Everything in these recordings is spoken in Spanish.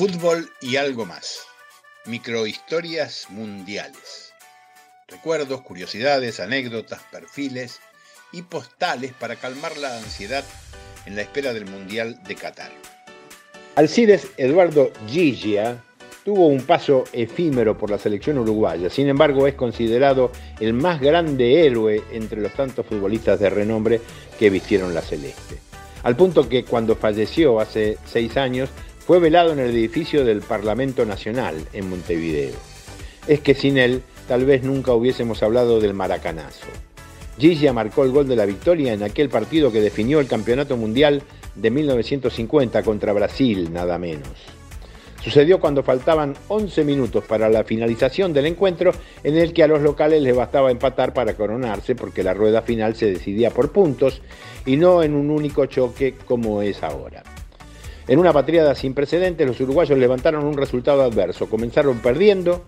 Fútbol y algo más. Microhistorias mundiales. Recuerdos, curiosidades, anécdotas, perfiles y postales para calmar la ansiedad en la espera del Mundial de Qatar. Alcides Eduardo Gigia tuvo un paso efímero por la selección uruguaya, sin embargo es considerado el más grande héroe entre los tantos futbolistas de renombre que vistieron la celeste. Al punto que cuando falleció hace seis años fue velado en el edificio del Parlamento Nacional en Montevideo. Es que sin él tal vez nunca hubiésemos hablado del maracanazo. Gigia marcó el gol de la victoria en aquel partido que definió el Campeonato Mundial de 1950 contra Brasil, nada menos. Sucedió cuando faltaban 11 minutos para la finalización del encuentro en el que a los locales les bastaba empatar para coronarse porque la rueda final se decidía por puntos y no en un único choque como es ahora. En una patriada sin precedentes, los uruguayos levantaron un resultado adverso. Comenzaron perdiendo,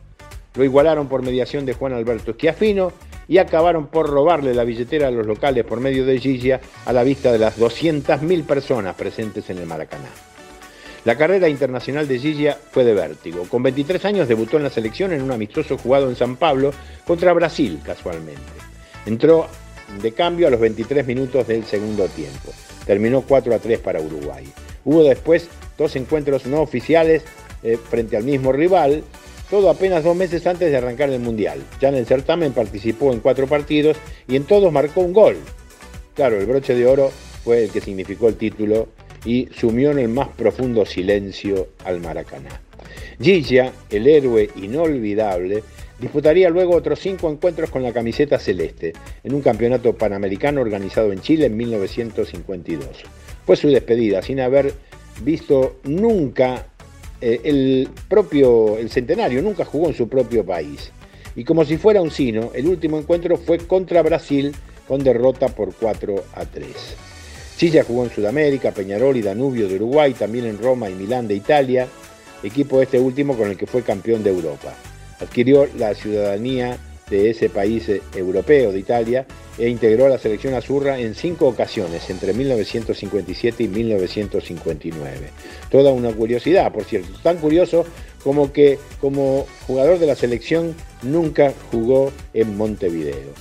lo igualaron por mediación de Juan Alberto Schiafino y acabaron por robarle la billetera a los locales por medio de Gigia a la vista de las 200.000 personas presentes en el Maracaná. La carrera internacional de Gigia fue de vértigo. Con 23 años debutó en la selección en un amistoso jugado en San Pablo contra Brasil, casualmente. Entró de cambio a los 23 minutos del segundo tiempo. Terminó 4 a 3 para Uruguay. Hubo después dos encuentros no oficiales eh, frente al mismo rival, todo apenas dos meses antes de arrancar el Mundial. Ya en el certamen participó en cuatro partidos y en todos marcó un gol. Claro, el broche de oro fue el que significó el título y sumió en el más profundo silencio al Maracaná. Gigia, el héroe inolvidable, disputaría luego otros cinco encuentros con la camiseta celeste en un campeonato panamericano organizado en Chile en 1952. Fue su despedida, sin haber visto nunca eh, el propio, el centenario, nunca jugó en su propio país. Y como si fuera un sino, el último encuentro fue contra Brasil con derrota por 4 a 3. Chilla jugó en Sudamérica, Peñarol y Danubio de Uruguay, también en Roma y Milán de Italia, equipo este último con el que fue campeón de Europa. Adquirió la ciudadanía de ese país eh, europeo de Italia e integró a la selección azurra en cinco ocasiones entre 1957 y 1959. Toda una curiosidad, por cierto, tan curioso como que como jugador de la selección nunca jugó en Montevideo.